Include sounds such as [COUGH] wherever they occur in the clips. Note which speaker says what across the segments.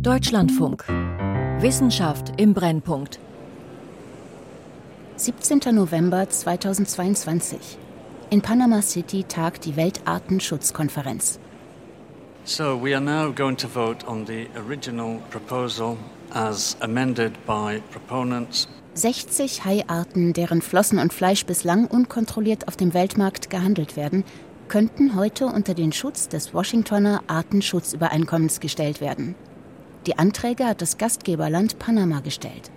Speaker 1: Deutschlandfunk. Wissenschaft im Brennpunkt.
Speaker 2: 17. November 2022. In Panama City tagt die Weltartenschutzkonferenz.
Speaker 3: So we are now going to vote on the original proposal as amended by proponents
Speaker 2: 60 Haiarten, deren Flossen und Fleisch bislang unkontrolliert auf dem Weltmarkt gehandelt werden, könnten heute unter den Schutz des Washingtoner Artenschutzübereinkommens gestellt werden. Die Anträge hat das Gastgeberland Panama gestellt.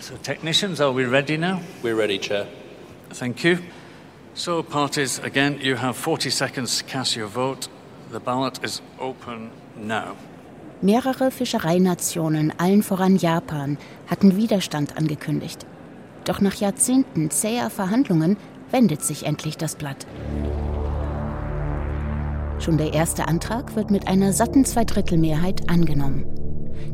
Speaker 3: So technicians, are we ready now?
Speaker 4: We're ready, Chair.
Speaker 3: Thank you. So parties, again, you have 40 seconds to cast your vote. The ballot is open now.
Speaker 2: Mehrere Fischereinationen, allen voran Japan, hatten Widerstand angekündigt. Doch nach Jahrzehnten zäher Verhandlungen wendet sich endlich das Blatt. Schon der erste Antrag wird mit einer satten Zweidrittelmehrheit angenommen.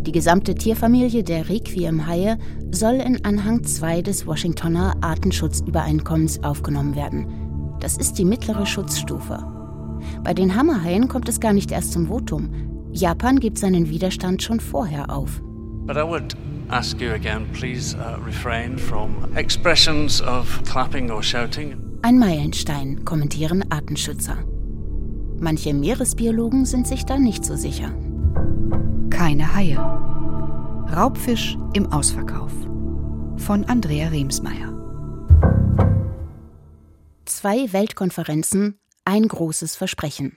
Speaker 2: Die gesamte Tierfamilie der Requiem-Haie soll in Anhang 2 des Washingtoner Artenschutzübereinkommens aufgenommen werden. Das ist die mittlere Schutzstufe. Bei den Hammerhaien kommt es gar nicht erst zum Votum. Japan gibt seinen Widerstand schon vorher auf.
Speaker 3: But I would ask you again, please uh, refrain from expressions of clapping or shouting.
Speaker 2: Ein Meilenstein, kommentieren Artenschützer. Manche Meeresbiologen sind sich da nicht so sicher.
Speaker 5: Keine Haie. Raubfisch im Ausverkauf. Von Andrea Remsmeier.
Speaker 2: Zwei Weltkonferenzen, ein großes Versprechen.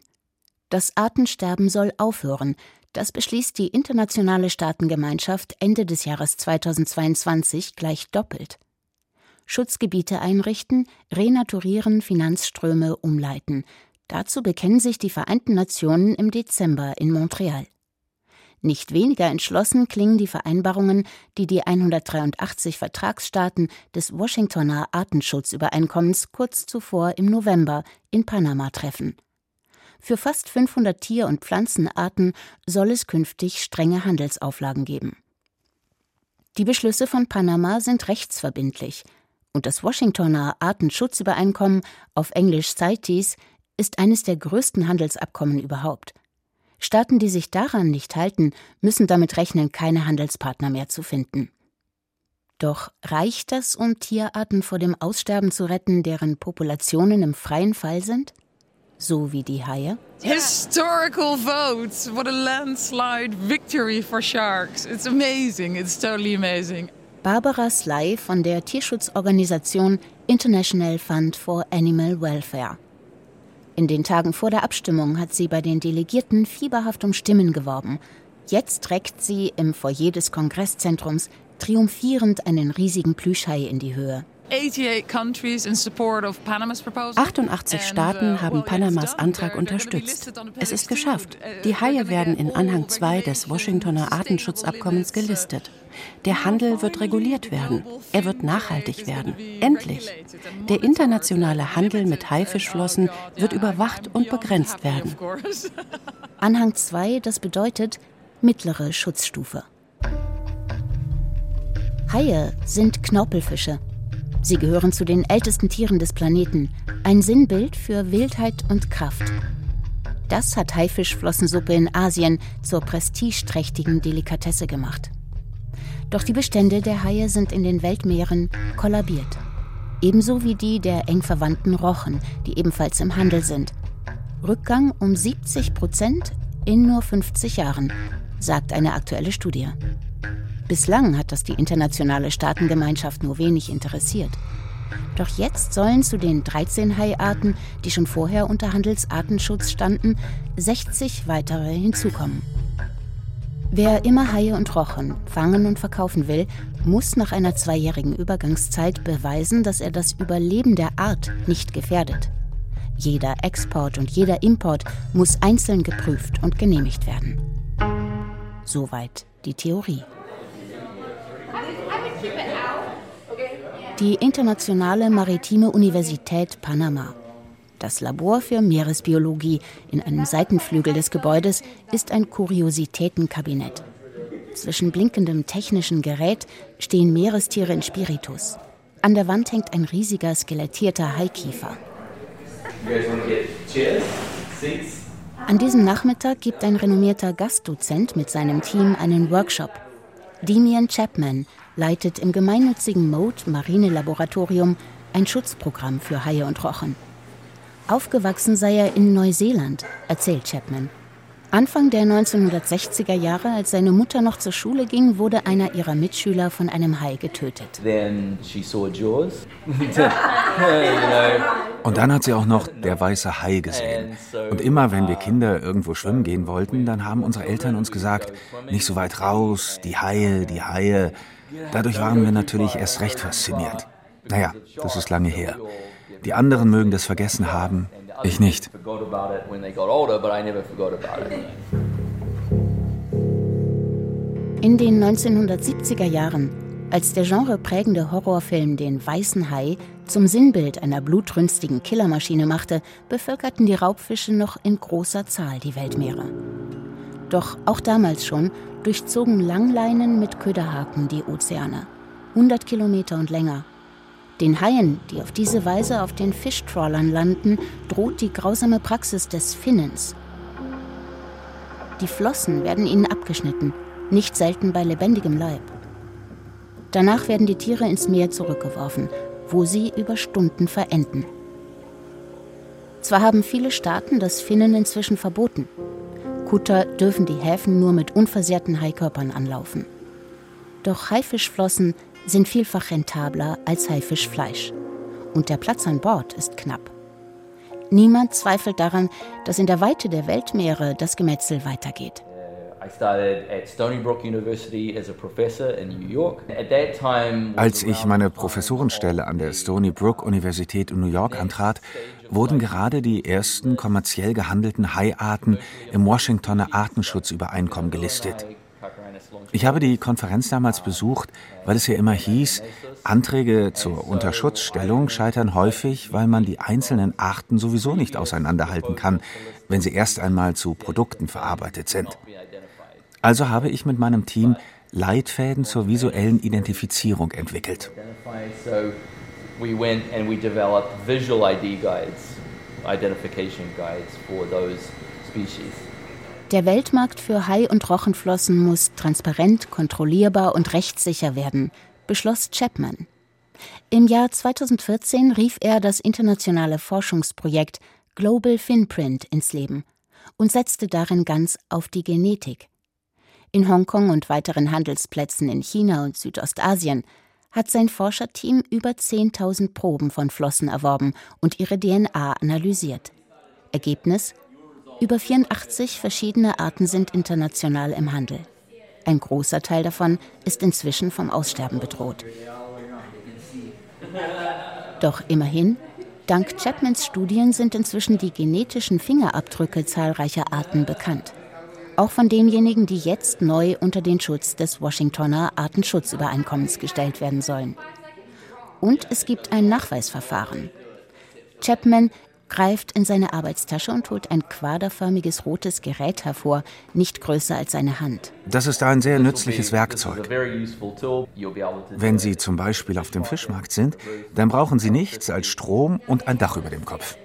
Speaker 2: Das Artensterben soll aufhören. Das beschließt die internationale Staatengemeinschaft Ende des Jahres 2022 gleich doppelt. Schutzgebiete einrichten, renaturieren, Finanzströme umleiten. Dazu bekennen sich die Vereinten Nationen im Dezember in Montreal. Nicht weniger entschlossen klingen die Vereinbarungen, die die 183 Vertragsstaaten des Washingtoner Artenschutzübereinkommens kurz zuvor im November in Panama treffen. Für fast 500 Tier- und Pflanzenarten soll es künftig strenge Handelsauflagen geben. Die Beschlüsse von Panama sind rechtsverbindlich und das Washingtoner Artenschutzübereinkommen auf Englisch CITES ist eines der größten Handelsabkommen überhaupt. Staaten, die sich daran nicht halten, müssen damit rechnen, keine Handelspartner mehr zu finden. Doch reicht das, um Tierarten vor dem Aussterben zu retten, deren Populationen im freien Fall sind? so wie die Haie?
Speaker 6: Historical votes. What a landslide victory for sharks. It's amazing. It's totally amazing.
Speaker 2: Barbara Sly von der Tierschutzorganisation International Fund for Animal Welfare. In den Tagen vor der Abstimmung hat sie bei den Delegierten fieberhaft um Stimmen geworben. Jetzt trägt sie im Foyer des Kongresszentrums triumphierend einen riesigen Plüschhai in die Höhe.
Speaker 5: 88 Staaten uh, haben Panamas Antrag unterstützt. Es ist geschafft.
Speaker 6: Uh,
Speaker 5: Die Haie werden in Anhang 2 des Washingtoner Artenschutzabkommens gelistet. Der Handel wird reguliert werden. Er wird nachhaltig werden. Endlich. Der internationale Handel mit Haifischflossen wird überwacht und begrenzt werden.
Speaker 2: Anhang 2, das bedeutet mittlere Schutzstufe. Haie sind Knorpelfische. Sie gehören zu den ältesten Tieren des Planeten, ein Sinnbild für Wildheit und Kraft. Das hat Haifischflossensuppe in Asien zur prestigeträchtigen Delikatesse gemacht. Doch die Bestände der Haie sind in den Weltmeeren kollabiert. Ebenso wie die der eng verwandten Rochen, die ebenfalls im Handel sind. Rückgang um 70 Prozent in nur 50 Jahren, sagt eine aktuelle Studie. Bislang hat das die internationale Staatengemeinschaft nur wenig interessiert. Doch jetzt sollen zu den 13 Haiarten, die schon vorher unter Handelsartenschutz standen, 60 weitere hinzukommen. Wer immer Haie und Rochen fangen und verkaufen will, muss nach einer zweijährigen Übergangszeit beweisen, dass er das Überleben der Art nicht gefährdet. Jeder Export und jeder Import muss einzeln geprüft und genehmigt werden. Soweit die Theorie. Die Internationale Maritime Universität Panama. Das Labor für Meeresbiologie in einem Seitenflügel des Gebäudes ist ein Kuriositätenkabinett. Zwischen blinkendem technischen Gerät stehen Meerestiere in Spiritus. An der Wand hängt ein riesiger skelettierter Haikiefer. An diesem Nachmittag gibt ein renommierter Gastdozent mit seinem Team einen Workshop. Demian Chapman leitet im gemeinnützigen Mode Marinelaboratorium ein Schutzprogramm für Haie und Rochen. Aufgewachsen sei er in Neuseeland, erzählt Chapman. Anfang der 1960er Jahre, als seine Mutter noch zur Schule ging, wurde einer ihrer Mitschüler von einem Hai getötet.
Speaker 4: Und dann hat sie auch noch der weiße Hai gesehen. Und immer, wenn wir Kinder irgendwo schwimmen gehen wollten, dann haben unsere Eltern uns gesagt, nicht so weit raus, die Haie, die Haie. Dadurch waren wir natürlich erst recht fasziniert. Naja, das ist lange her. Die anderen mögen das vergessen haben, ich nicht.
Speaker 2: In den 1970er Jahren, als der genreprägende Horrorfilm den Weißen Hai zum Sinnbild einer blutrünstigen Killermaschine machte, bevölkerten die Raubfische noch in großer Zahl die Weltmeere. Doch auch damals schon durchzogen Langleinen mit Köderhaken die Ozeane. 100 Kilometer und länger den Haien, die auf diese Weise auf den Fischtrawlern landen, droht die grausame Praxis des Finnens. Die Flossen werden ihnen abgeschnitten, nicht selten bei lebendigem Leib. Danach werden die Tiere ins Meer zurückgeworfen, wo sie über Stunden verenden. Zwar haben viele Staaten das Finnen inzwischen verboten. Kutter dürfen die Häfen nur mit unversehrten Haikörpern anlaufen. Doch Haifischflossen sind vielfach rentabler als Haifischfleisch. Und der Platz an Bord ist knapp. Niemand zweifelt daran, dass in der Weite der Weltmeere das Gemetzel weitergeht.
Speaker 4: Als ich meine Professorenstelle an der Stony Brook Universität in New York antrat, wurden gerade die ersten kommerziell gehandelten Haiarten im Washingtoner Artenschutzübereinkommen gelistet. Ich habe die Konferenz damals besucht, weil es ja immer hieß, Anträge zur Unterschutzstellung scheitern häufig, weil man die einzelnen Arten sowieso nicht auseinanderhalten kann, wenn sie erst einmal zu Produkten verarbeitet sind. Also habe ich mit meinem Team Leitfäden zur visuellen Identifizierung entwickelt.
Speaker 2: identification guides for those species. Der Weltmarkt für Hai- und Rochenflossen muss transparent, kontrollierbar und rechtssicher werden, beschloss Chapman. Im Jahr 2014 rief er das internationale Forschungsprojekt Global Finprint ins Leben und setzte darin ganz auf die Genetik. In Hongkong und weiteren Handelsplätzen in China und Südostasien hat sein Forscherteam über 10.000 Proben von Flossen erworben und ihre DNA analysiert. Ergebnis über 84 verschiedene Arten sind international im Handel. Ein großer Teil davon ist inzwischen vom Aussterben bedroht. Doch immerhin, dank Chapmans Studien sind inzwischen die genetischen Fingerabdrücke zahlreicher Arten bekannt. Auch von denjenigen, die jetzt neu unter den Schutz des Washingtoner Artenschutzübereinkommens gestellt werden sollen. Und es gibt ein Nachweisverfahren. Chapman greift in seine Arbeitstasche und holt ein quaderförmiges rotes Gerät hervor, nicht größer als seine Hand.
Speaker 4: Das ist ein sehr nützliches Werkzeug. Wenn Sie zum Beispiel auf dem Fischmarkt sind, dann brauchen Sie nichts als Strom und ein Dach über dem Kopf.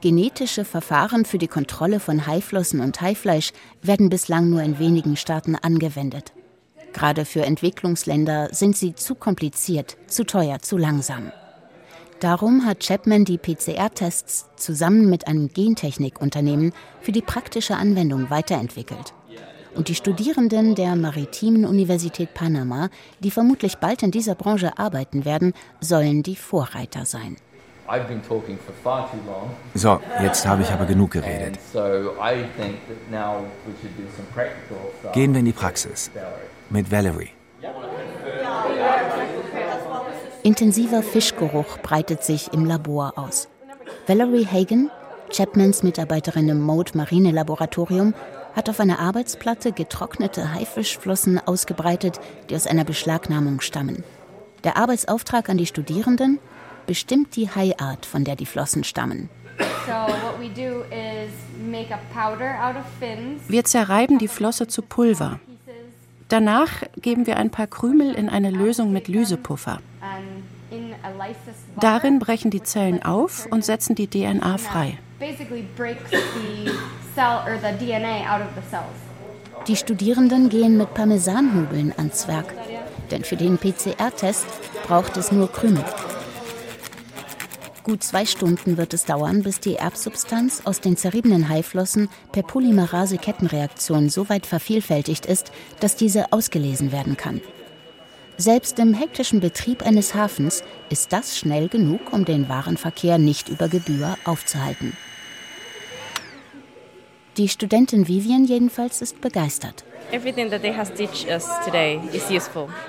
Speaker 2: Genetische Verfahren für die Kontrolle von Haiflossen und Haifleisch werden bislang nur in wenigen Staaten angewendet. Gerade für Entwicklungsländer sind sie zu kompliziert, zu teuer, zu langsam. Darum hat Chapman die PCR-Tests zusammen mit einem Gentechnikunternehmen für die praktische Anwendung weiterentwickelt. Und die Studierenden der Maritimen Universität Panama, die vermutlich bald in dieser Branche arbeiten werden, sollen die Vorreiter sein.
Speaker 4: So, jetzt habe ich aber genug geredet. Gehen wir in die Praxis mit Valerie.
Speaker 2: Intensiver Fischgeruch breitet sich im Labor aus. Valerie Hagen, Chapmans Mitarbeiterin im Mode Marine Laboratorium, hat auf einer Arbeitsplatte getrocknete Haifischflossen ausgebreitet, die aus einer Beschlagnahmung stammen. Der Arbeitsauftrag an die Studierenden bestimmt die Haiart, von der die Flossen stammen.
Speaker 5: Wir zerreiben die Flosse zu Pulver. Danach geben wir ein paar Krümel in eine Lösung mit Lysepuffer. Darin brechen die Zellen auf und setzen die DNA frei.
Speaker 2: Die Studierenden gehen mit Parmesanhügeln ans Werk, denn für den PCR-Test braucht es nur Krümel. Gut zwei Stunden wird es dauern, bis die Erbsubstanz aus den zerriebenen Haiflossen per Polymerase-Kettenreaktion so weit vervielfältigt ist, dass diese ausgelesen werden kann. Selbst im hektischen Betrieb eines Hafens ist das schnell genug, um den Warenverkehr nicht über Gebühr aufzuhalten. Die Studentin Vivian jedenfalls ist begeistert.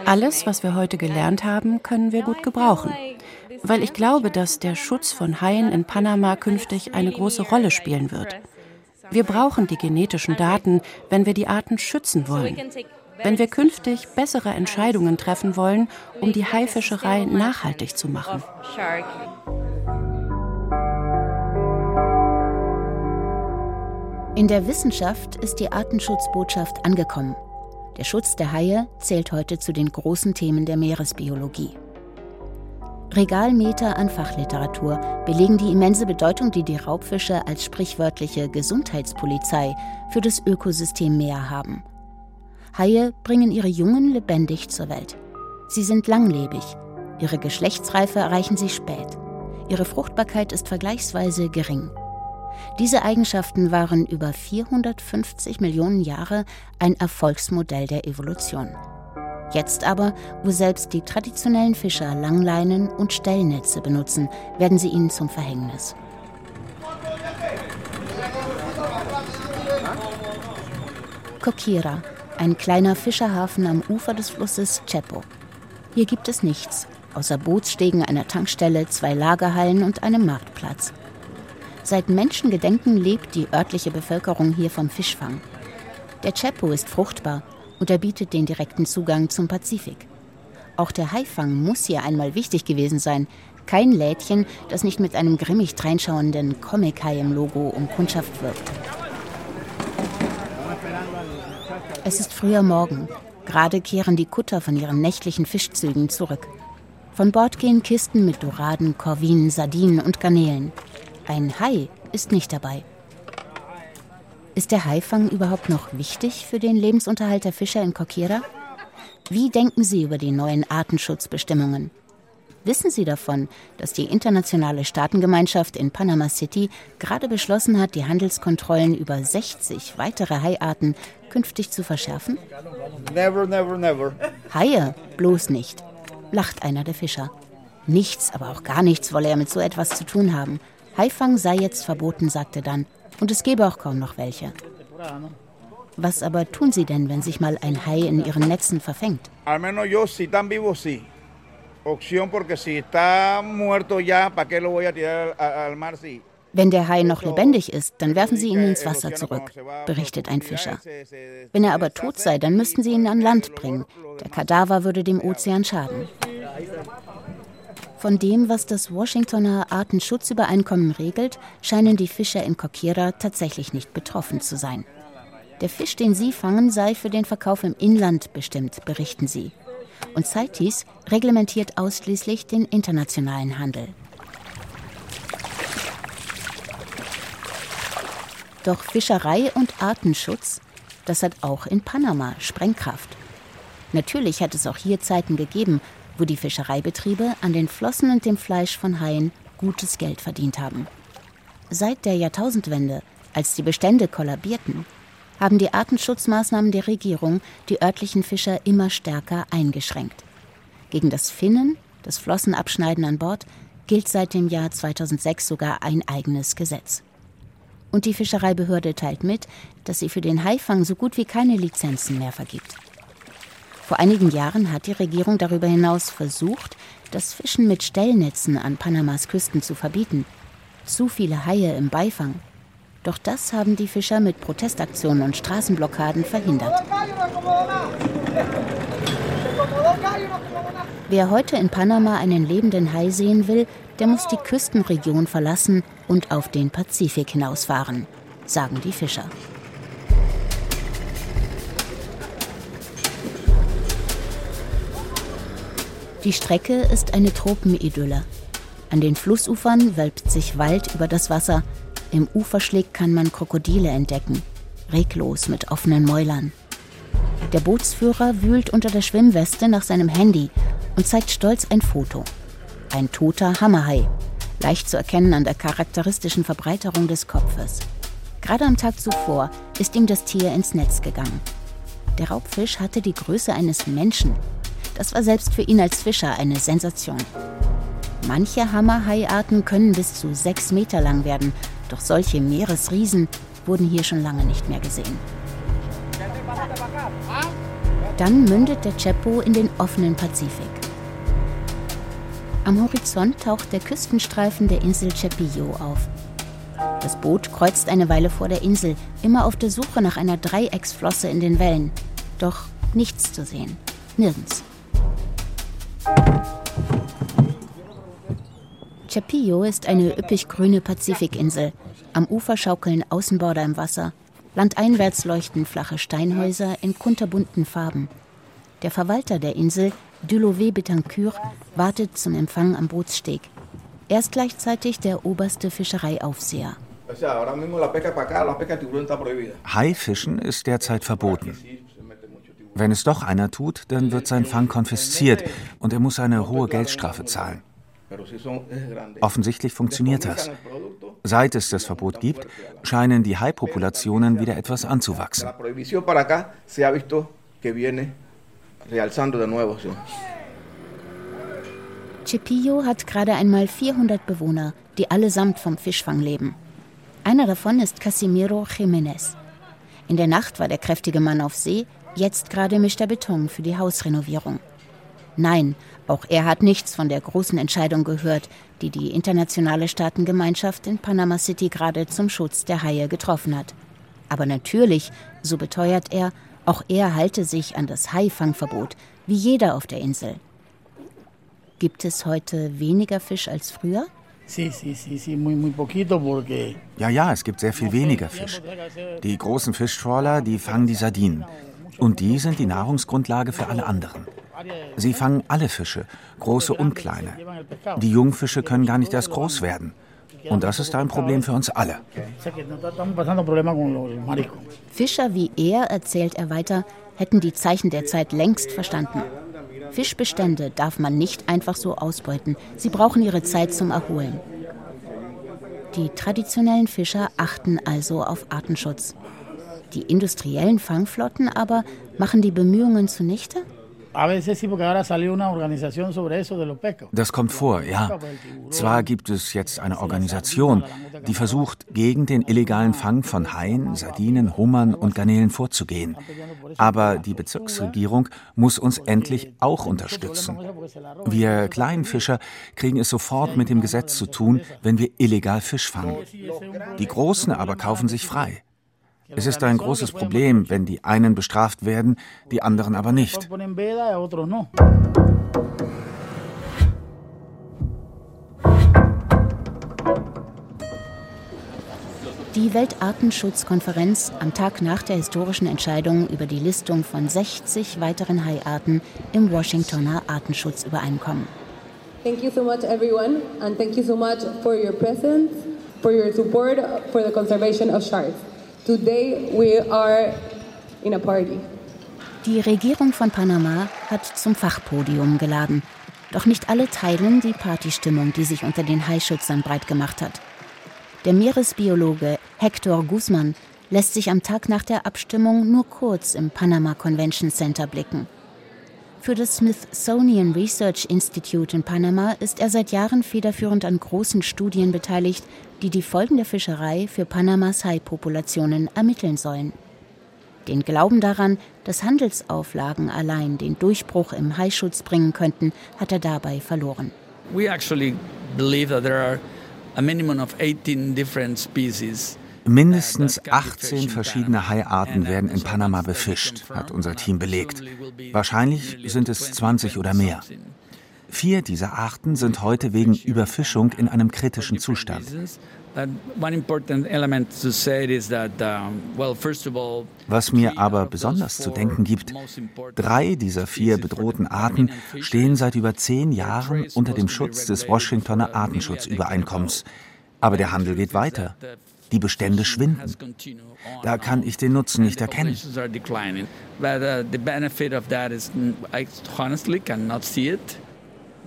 Speaker 5: Alles, was wir heute gelernt haben, können wir gut gebrauchen. Weil ich glaube, dass der Schutz von Haien in Panama künftig eine große Rolle spielen wird. Wir brauchen die genetischen Daten, wenn wir die Arten schützen wollen. Wenn wir künftig bessere Entscheidungen treffen wollen, um die Haifischerei nachhaltig zu machen.
Speaker 2: In der Wissenschaft ist die Artenschutzbotschaft angekommen. Der Schutz der Haie zählt heute zu den großen Themen der Meeresbiologie. Regalmeter an Fachliteratur belegen die immense Bedeutung, die die Raubfische als sprichwörtliche Gesundheitspolizei für das Ökosystem Meer haben. Haie bringen ihre Jungen lebendig zur Welt. Sie sind langlebig. Ihre Geschlechtsreife erreichen sie spät. Ihre Fruchtbarkeit ist vergleichsweise gering. Diese Eigenschaften waren über 450 Millionen Jahre ein Erfolgsmodell der Evolution. Jetzt aber, wo selbst die traditionellen Fischer Langleinen und Stellnetze benutzen, werden sie ihnen zum Verhängnis. Kokira, ein kleiner Fischerhafen am Ufer des Flusses Chepo. Hier gibt es nichts, außer Bootsstegen einer Tankstelle, zwei Lagerhallen und einem Marktplatz. Seit Menschengedenken lebt die örtliche Bevölkerung hier vom Fischfang. Der Chepo ist fruchtbar und er bietet den direkten Zugang zum Pazifik. Auch der Haifang muss hier einmal wichtig gewesen sein. Kein Lädchen, das nicht mit einem grimmig dreinschauenden Comic-Hai im Logo um Kundschaft wirkt. Es ist früher Morgen. Gerade kehren die Kutter von ihren nächtlichen Fischzügen zurück. Von Bord gehen Kisten mit Doraden, Korvinen, Sardinen und Garnelen. Ein Hai ist nicht dabei. Ist der Haifang überhaupt noch wichtig für den Lebensunterhalt der Fischer in Kokira? Wie denken Sie über die neuen Artenschutzbestimmungen? Wissen Sie davon, dass die internationale Staatengemeinschaft in Panama City gerade beschlossen hat, die Handelskontrollen über 60 weitere Haiarten künftig zu verschärfen? Never, never, never. Haie, bloß nicht, lacht einer der Fischer. Nichts, aber auch gar nichts wolle er mit so etwas zu tun haben. Haifang sei jetzt verboten, sagte dann, und es gäbe auch kaum noch welche. Was aber tun Sie denn, wenn sich mal ein Hai in Ihren Netzen verfängt? Wenn der Hai noch lebendig ist, dann werfen Sie ihn ins Wasser zurück, berichtet ein Fischer. Wenn er aber tot sei, dann müssten Sie ihn an Land bringen. Der Kadaver würde dem Ozean schaden. Von dem, was das Washingtoner Artenschutzübereinkommen regelt, scheinen die Fischer in Kokira tatsächlich nicht betroffen zu sein. Der Fisch, den sie fangen, sei für den Verkauf im Inland bestimmt, berichten sie. Und CITES reglementiert ausschließlich den internationalen Handel. Doch Fischerei und Artenschutz, das hat auch in Panama Sprengkraft. Natürlich hat es auch hier Zeiten gegeben, wo die Fischereibetriebe an den Flossen und dem Fleisch von Haien gutes Geld verdient haben. Seit der Jahrtausendwende, als die Bestände kollabierten, haben die Artenschutzmaßnahmen der Regierung die örtlichen Fischer immer stärker eingeschränkt. Gegen das Finnen, das Flossenabschneiden an Bord, gilt seit dem Jahr 2006 sogar ein eigenes Gesetz. Und die Fischereibehörde teilt mit, dass sie für den Haifang so gut wie keine Lizenzen mehr vergibt. Vor einigen Jahren hat die Regierung darüber hinaus versucht, das Fischen mit Stellnetzen an Panamas Küsten zu verbieten. Zu viele Haie im Beifang. Doch das haben die Fischer mit Protestaktionen und Straßenblockaden verhindert. Wer heute in Panama einen lebenden Hai sehen will, der muss die Küstenregion verlassen und auf den Pazifik hinausfahren, sagen die Fischer. Die Strecke ist eine Tropenidylle. An den Flussufern wölbt sich Wald über das Wasser. Im Uferschlick kann man Krokodile entdecken, reglos mit offenen Mäulern. Der Bootsführer wühlt unter der Schwimmweste nach seinem Handy und zeigt stolz ein Foto. Ein toter Hammerhai, leicht zu erkennen an der charakteristischen Verbreiterung des Kopfes. Gerade am Tag zuvor ist ihm das Tier ins Netz gegangen. Der Raubfisch hatte die Größe eines Menschen. Das war selbst für ihn als Fischer eine Sensation. Manche Hammerhaiarten können bis zu sechs Meter lang werden, doch solche Meeresriesen wurden hier schon lange nicht mehr gesehen. Dann mündet der Chepo in den offenen Pazifik. Am Horizont taucht der Küstenstreifen der Insel Chepillo auf. Das Boot kreuzt eine Weile vor der Insel, immer auf der Suche nach einer Dreiecksflosse in den Wellen. Doch nichts zu sehen. Nirgends. Chapillo ist eine üppig grüne Pazifikinsel. Am Ufer schaukeln Außenborder im Wasser. Landeinwärts leuchten flache Steinhäuser in kunterbunten Farben. Der Verwalter der Insel, Dulové Betancourt, wartet zum Empfang am Bootssteg. Er ist gleichzeitig der oberste Fischereiaufseher.
Speaker 4: Haifischen ist derzeit verboten. Wenn es doch einer tut, dann wird sein Fang konfisziert und er muss eine hohe Geldstrafe zahlen. Offensichtlich funktioniert das. Seit es das Verbot gibt, scheinen die Haipopulationen wieder etwas anzuwachsen.
Speaker 2: Chipillo hat gerade einmal 400 Bewohner, die allesamt vom Fischfang leben. Einer davon ist Casimiro Jiménez. In der Nacht war der kräftige Mann auf See, jetzt gerade mischt er Beton für die Hausrenovierung. Nein, auch er hat nichts von der großen Entscheidung gehört, die die internationale Staatengemeinschaft in Panama City gerade zum Schutz der Haie getroffen hat. Aber natürlich, so beteuert er, auch er halte sich an das Haifangverbot, wie jeder auf der Insel. Gibt es heute weniger Fisch als früher?
Speaker 4: Ja, ja, es gibt sehr viel weniger Fisch. Die großen Fischtrawler, die fangen die Sardinen. Und die sind die Nahrungsgrundlage für alle anderen. Sie fangen alle Fische, große und kleine. Die Jungfische können gar nicht erst groß werden. Und das ist ein Problem für uns alle.
Speaker 2: Fischer wie er, erzählt er weiter, hätten die Zeichen der Zeit längst verstanden. Fischbestände darf man nicht einfach so ausbeuten. Sie brauchen ihre Zeit zum Erholen. Die traditionellen Fischer achten also auf Artenschutz. Die industriellen Fangflotten aber machen die Bemühungen zunichte?
Speaker 4: Das kommt vor, ja. Zwar gibt es jetzt eine Organisation, die versucht, gegen den illegalen Fang von Haien, Sardinen, Hummern und Garnelen vorzugehen. Aber die Bezirksregierung muss uns endlich auch unterstützen. Wir kleinen Fischer kriegen es sofort mit dem Gesetz zu tun, wenn wir illegal Fisch fangen. Die Großen aber kaufen sich frei. Es ist ein großes Problem, wenn die einen bestraft werden, die anderen aber nicht.
Speaker 2: Die Weltartenschutzkonferenz am Tag nach der historischen Entscheidung über die Listung von 60 weiteren Haiarten im Washingtoner Artenschutzübereinkommen.
Speaker 7: Thank you so much everyone and thank you so much for your presence, for your support for the conservation of sharks. Today we are in a party.
Speaker 2: Die Regierung von Panama hat zum Fachpodium geladen. Doch nicht alle teilen die Partystimmung, die sich unter den Haischützern breit gemacht hat. Der Meeresbiologe Hector Guzman lässt sich am Tag nach der Abstimmung nur kurz im Panama Convention Center blicken. Für das Smithsonian Research Institute in Panama ist er seit Jahren federführend an großen Studien beteiligt, die die Folgen der Fischerei für Panamas Haipopulationen ermitteln sollen. Den Glauben daran, dass Handelsauflagen allein den Durchbruch im Haischutz bringen könnten, hat er dabei verloren.
Speaker 8: We actually believe that there are a minimum of 18 different species
Speaker 4: Mindestens 18 verschiedene Haiarten werden in Panama befischt, hat unser Team belegt. Wahrscheinlich sind es 20 oder mehr. Vier dieser Arten sind heute wegen Überfischung in einem kritischen Zustand. Was mir aber besonders zu denken gibt, drei dieser vier bedrohten Arten stehen seit über zehn Jahren unter dem Schutz des Washingtoner Artenschutzübereinkommens. Aber der Handel geht weiter. Die Bestände schwinden. Da kann ich den Nutzen nicht erkennen.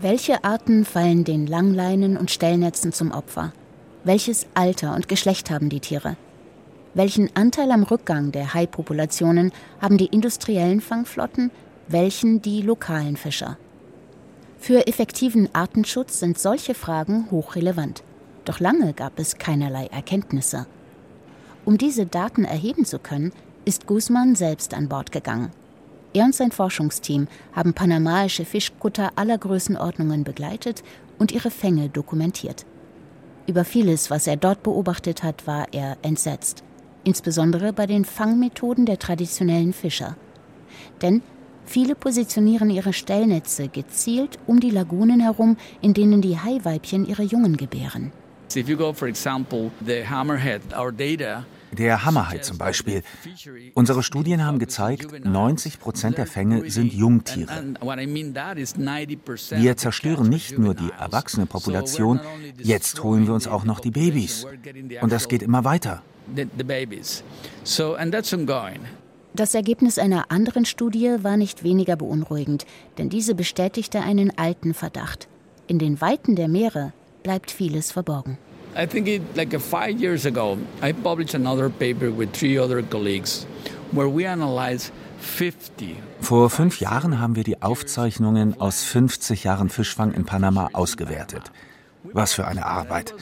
Speaker 2: Welche Arten fallen den Langleinen und Stellnetzen zum Opfer? Welches Alter und Geschlecht haben die Tiere? Welchen Anteil am Rückgang der Haipopulationen haben die industriellen Fangflotten, welchen die lokalen Fischer? Für effektiven Artenschutz sind solche Fragen hochrelevant. Doch lange gab es keinerlei Erkenntnisse. Um diese Daten erheben zu können, ist Guzman selbst an Bord gegangen. Er und sein Forschungsteam haben panamaische Fischkutter aller Größenordnungen begleitet und ihre Fänge dokumentiert. Über vieles, was er dort beobachtet hat, war er entsetzt. Insbesondere bei den Fangmethoden der traditionellen Fischer. Denn viele positionieren ihre Stellnetze gezielt um die Lagunen herum, in denen die Haiweibchen ihre Jungen gebären.
Speaker 4: Der Hammerhai zum Beispiel. Unsere Studien haben gezeigt, 90 Prozent der Fänge sind Jungtiere. Wir zerstören nicht nur die erwachsene Population, jetzt holen wir uns auch noch die Babys. Und das geht immer weiter.
Speaker 2: Das Ergebnis einer anderen Studie war nicht weniger beunruhigend, denn diese bestätigte einen alten Verdacht. In den Weiten der Meere bleibt vieles verborgen. I think it, like five years ago, I published another paper with three other colleagues
Speaker 4: where we analyzed 50 vor fünf Jahren haben wir die Aufzeichnungen aus 50 Jahren Fischfang in Panama ausgewertet. Was für eine Arbeit.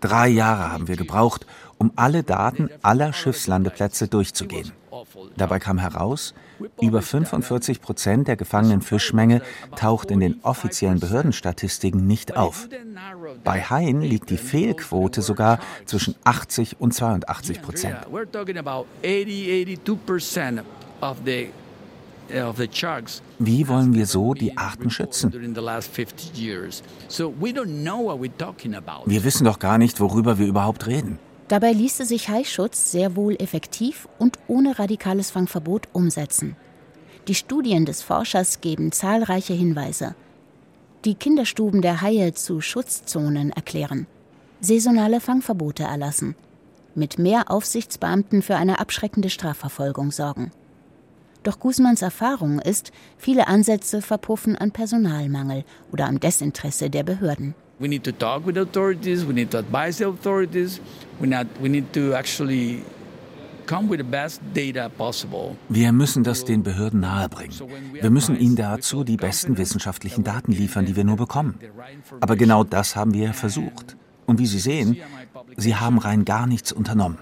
Speaker 4: Drei Jahre haben wir gebraucht, um alle Daten aller Schiffslandeplätze durchzugehen. Dabei kam heraus, über 45 Prozent der gefangenen Fischmenge taucht in den offiziellen Behördenstatistiken nicht auf. Bei Haien liegt die Fehlquote sogar zwischen 80 und 82 Prozent. Wie wollen wir so die Arten schützen? Wir wissen doch gar nicht, worüber wir überhaupt reden.
Speaker 2: Dabei ließe sich Haischutz sehr wohl effektiv und ohne radikales Fangverbot umsetzen. Die Studien des Forschers geben zahlreiche Hinweise. Die Kinderstuben der Haie zu Schutzzonen erklären, saisonale Fangverbote erlassen, mit mehr Aufsichtsbeamten für eine abschreckende Strafverfolgung sorgen. Doch Guzmans Erfahrung ist, viele Ansätze verpuffen an Personalmangel oder am Desinteresse der Behörden. We need to talk with authorities, we need to advise the authorities,
Speaker 4: we, not, we need to actually wir müssen das den Behörden nahebringen. Wir müssen ihnen dazu die besten wissenschaftlichen Daten liefern, die wir nur bekommen. Aber genau das haben wir versucht. Und wie Sie sehen, sie haben rein gar nichts unternommen.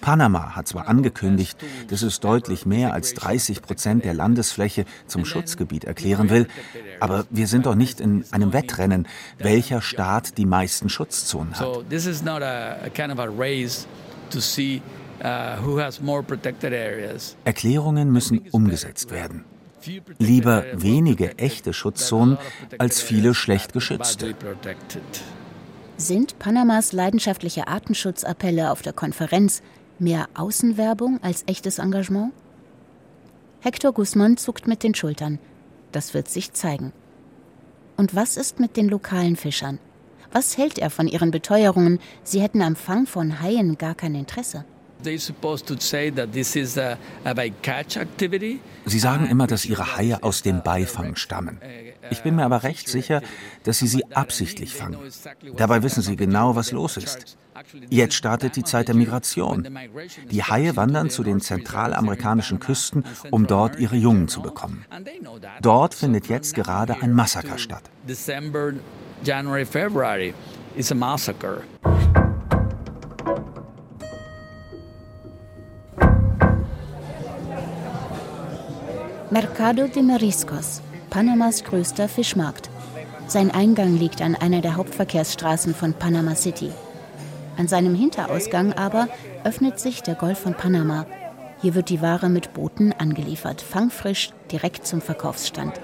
Speaker 4: Panama hat zwar angekündigt, dass es deutlich mehr als 30 Prozent der Landesfläche zum Schutzgebiet erklären will, aber wir sind doch nicht in einem Wettrennen, welcher Staat die meisten Schutzzonen hat. Erklärungen müssen umgesetzt werden. Lieber wenige echte Schutzzonen als viele schlecht geschützte.
Speaker 2: Sind Panamas leidenschaftliche Artenschutzappelle auf der Konferenz mehr Außenwerbung als echtes Engagement? Hector Guzman zuckt mit den Schultern. Das wird sich zeigen. Und was ist mit den lokalen Fischern? Was hält er von ihren Beteuerungen, sie hätten am Fang von Haien gar kein Interesse?
Speaker 4: Sie sagen immer, dass ihre Haie aus dem Beifang stammen. Ich bin mir aber recht sicher, dass sie sie absichtlich fangen. Dabei wissen sie genau, was los ist. Jetzt startet die Zeit der Migration. Die Haie wandern zu den zentralamerikanischen Küsten, um dort ihre Jungen zu bekommen. Dort findet jetzt gerade ein Massaker statt. January, February is a massacre.
Speaker 2: Mercado de Mariscos, Panamas größter Fischmarkt. Sein Eingang liegt an einer der Hauptverkehrsstraßen von Panama City. An seinem Hinterausgang aber öffnet sich der Golf von Panama. Hier wird die Ware mit Booten angeliefert, fangfrisch direkt zum Verkaufsstand.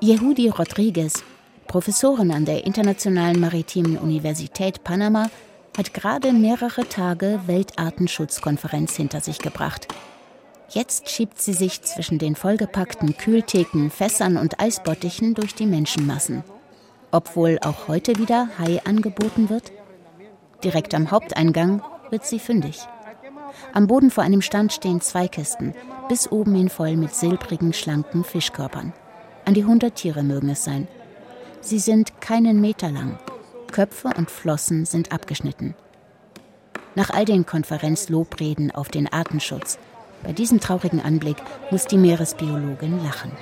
Speaker 2: Yehudi Rodriguez, Professorin an der Internationalen Maritimen Universität Panama, hat gerade mehrere Tage Weltartenschutzkonferenz hinter sich gebracht. Jetzt schiebt sie sich zwischen den vollgepackten Kühltheken, Fässern und Eisbottichen durch die Menschenmassen. Ob wohl auch heute wieder Hai angeboten wird? Direkt am Haupteingang wird sie fündig. Am Boden vor einem Stand stehen zwei Kisten, bis oben hin voll mit silbrigen, schlanken Fischkörpern. An die 100 Tiere mögen es sein. Sie sind keinen Meter lang. Köpfe und Flossen sind abgeschnitten. Nach all den Konferenzlobreden auf den Artenschutz, bei diesem traurigen Anblick muss die Meeresbiologin lachen.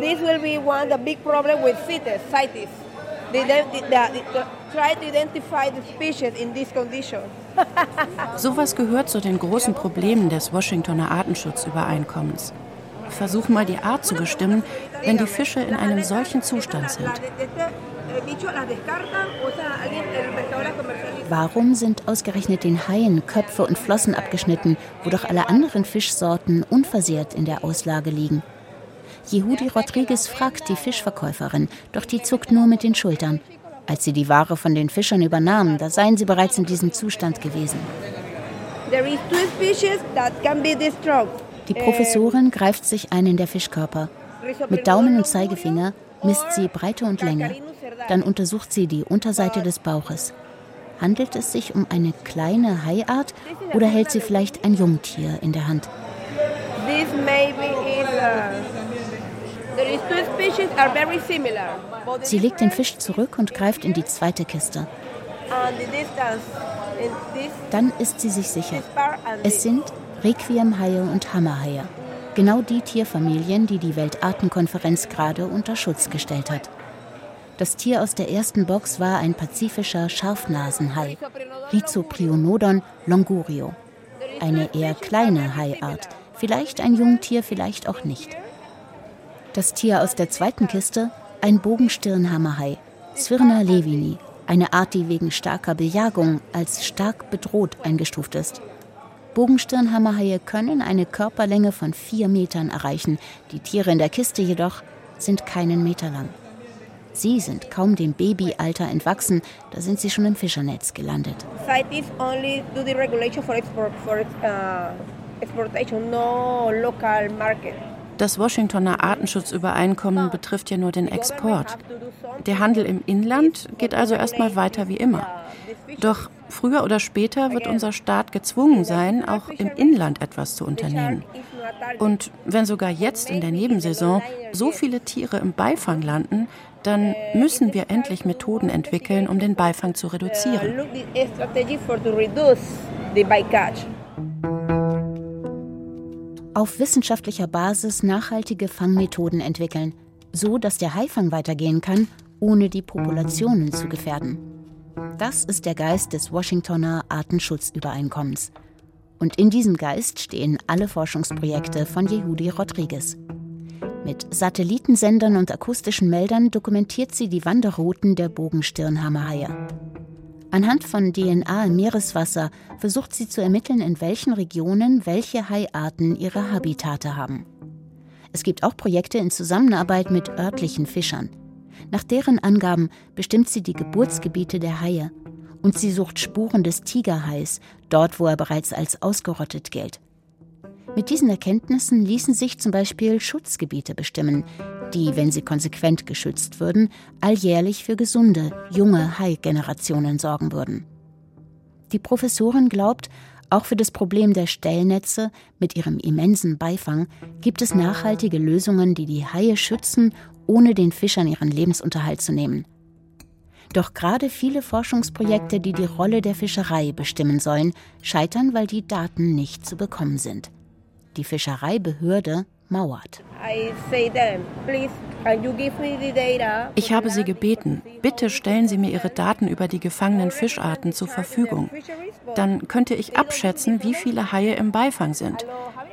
Speaker 2: This will be one the big problem with CITES, CITES. They, they, they, they try to identify the species in this condition. [LAUGHS]
Speaker 5: Sowas gehört zu den großen Problemen des Washingtoner Artenschutzübereinkommens. Versuch mal die Art zu bestimmen, wenn die Fische in einem solchen Zustand sind.
Speaker 2: Warum sind ausgerechnet den Haien Köpfe und Flossen abgeschnitten, wo doch alle anderen Fischsorten unversehrt in der Auslage liegen? Yehudi Rodriguez fragt die Fischverkäuferin, doch die zuckt nur mit den Schultern. Als sie die Ware von den Fischern übernahmen, da seien sie bereits in diesem Zustand gewesen. Die Professorin greift sich einen der Fischkörper. Mit Daumen und Zeigefinger misst sie Breite und Länge. Dann untersucht sie die Unterseite des Bauches. Handelt es sich um eine kleine Haiart oder hält sie vielleicht ein Jungtier in der Hand? A Sie legt den Fisch zurück und greift in die zweite Kiste. Dann ist sie sich sicher. Es sind Requiemhaie und Hammerhaie. Genau die Tierfamilien, die die Weltartenkonferenz gerade unter Schutz gestellt hat. Das Tier aus der ersten Box war ein pazifischer Scharfnasenhai, Rhizoprionodon longurio. Eine eher kleine Haiart, vielleicht ein Jungtier, vielleicht auch nicht. Das Tier aus der zweiten Kiste, ein Bogenstirnhammerhai, Zwirna levini, eine Art, die wegen starker Bejagung als stark bedroht eingestuft ist. Bogenstirnhammerhaie können eine Körperlänge von vier Metern erreichen, die Tiere in der Kiste jedoch sind keinen Meter lang. Sie sind kaum dem Babyalter entwachsen, da sind sie schon im Fischernetz gelandet. Uh.
Speaker 5: Das Washingtoner Artenschutzübereinkommen betrifft ja nur den Export. Der Handel im Inland geht also erstmal weiter wie immer. Doch früher oder später wird unser Staat gezwungen sein, auch im Inland etwas zu unternehmen. Und wenn sogar jetzt in der Nebensaison so viele Tiere im Beifang landen, dann müssen wir endlich Methoden entwickeln, um den Beifang zu reduzieren.
Speaker 2: auf wissenschaftlicher Basis nachhaltige Fangmethoden entwickeln, so dass der Haifang weitergehen kann, ohne die Populationen zu gefährden. Das ist der Geist des Washingtoner Artenschutzübereinkommens. Und in diesem Geist stehen alle Forschungsprojekte von Yehudi Rodriguez. Mit Satellitensendern und akustischen Meldern dokumentiert sie die Wanderrouten der Bogenstirnhammerhaie. Anhand von DNA im Meereswasser versucht sie zu ermitteln, in welchen Regionen welche Haiarten ihre Habitate haben. Es gibt auch Projekte in Zusammenarbeit mit örtlichen Fischern. Nach deren Angaben bestimmt sie die Geburtsgebiete der Haie und sie sucht Spuren des Tigerhais, dort wo er bereits als ausgerottet gilt. Mit diesen Erkenntnissen ließen sich zum Beispiel Schutzgebiete bestimmen, die, wenn sie konsequent geschützt würden, alljährlich für gesunde, junge Hai-Generationen sorgen würden. Die Professorin glaubt, auch für das Problem der Stellnetze mit ihrem immensen Beifang gibt es nachhaltige Lösungen, die die Haie schützen, ohne den Fischern ihren Lebensunterhalt zu nehmen. Doch gerade viele Forschungsprojekte, die die Rolle der Fischerei bestimmen sollen, scheitern, weil die Daten nicht zu bekommen sind. Die Fischereibehörde mauert.
Speaker 5: Ich habe Sie gebeten, bitte stellen Sie mir Ihre Daten über die gefangenen Fischarten zur Verfügung. Dann könnte ich abschätzen, wie viele Haie im Beifang sind.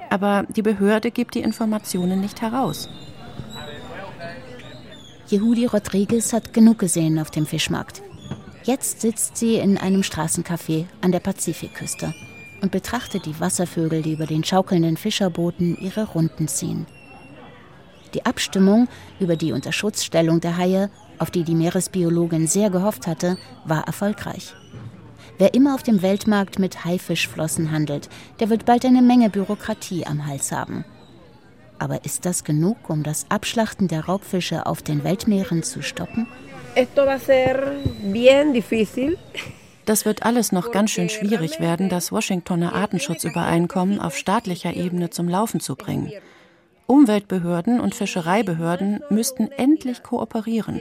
Speaker 5: Aber die Behörde gibt die Informationen nicht heraus.
Speaker 2: Yehudi Rodriguez hat genug gesehen auf dem Fischmarkt. Jetzt sitzt sie in einem Straßencafé an der Pazifikküste und betrachtet die Wasservögel, die über den schaukelnden Fischerbooten ihre Runden ziehen. Die Abstimmung über die Unterschutzstellung der Haie, auf die die Meeresbiologin sehr gehofft hatte, war erfolgreich. Wer immer auf dem Weltmarkt mit Haifischflossen handelt, der wird bald eine Menge Bürokratie am Hals haben. Aber ist das genug, um das Abschlachten der Raubfische auf den Weltmeeren zu stoppen?
Speaker 5: Das wird alles noch ganz schön schwierig werden, das Washingtoner Artenschutzübereinkommen auf staatlicher Ebene zum Laufen zu bringen. Umweltbehörden und Fischereibehörden müssten endlich kooperieren.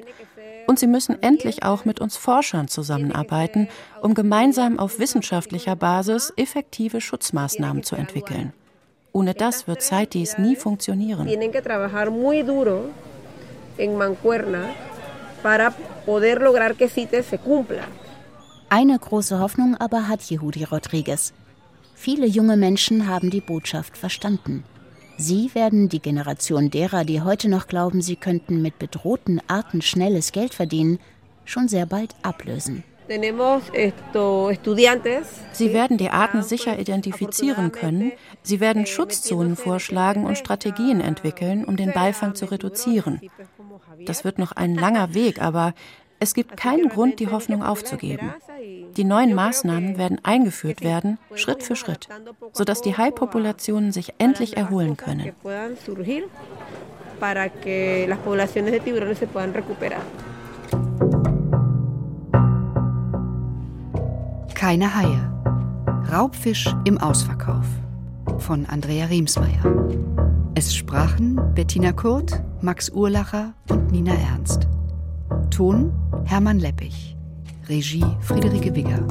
Speaker 5: Und sie müssen endlich auch mit uns Forschern zusammenarbeiten, um gemeinsam auf wissenschaftlicher Basis effektive Schutzmaßnahmen zu entwickeln. Ohne das wird CITES nie funktionieren.
Speaker 2: Eine große Hoffnung aber hat Yehudi Rodriguez. Viele junge Menschen haben die Botschaft verstanden. Sie werden die Generation derer, die heute noch glauben, sie könnten mit bedrohten Arten schnelles Geld verdienen, schon sehr bald ablösen.
Speaker 5: Sie werden die Arten sicher identifizieren können. Sie werden Schutzzonen vorschlagen und Strategien entwickeln, um den Beifang zu reduzieren. Das wird noch ein langer Weg, aber es gibt keinen Grund, die Hoffnung aufzugeben. Die neuen Maßnahmen werden eingeführt werden, Schritt für Schritt, sodass die Haipopulationen sich endlich erholen können.
Speaker 9: Keine Haie. Raubfisch im Ausverkauf von Andrea Riemsmeier. Es sprachen Bettina Kurt, Max Urlacher und Nina Ernst. Ton Hermann Leppich. Regie Friederike Wigger.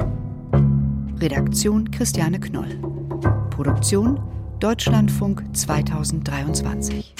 Speaker 9: Redaktion Christiane Knoll. Produktion Deutschlandfunk 2023.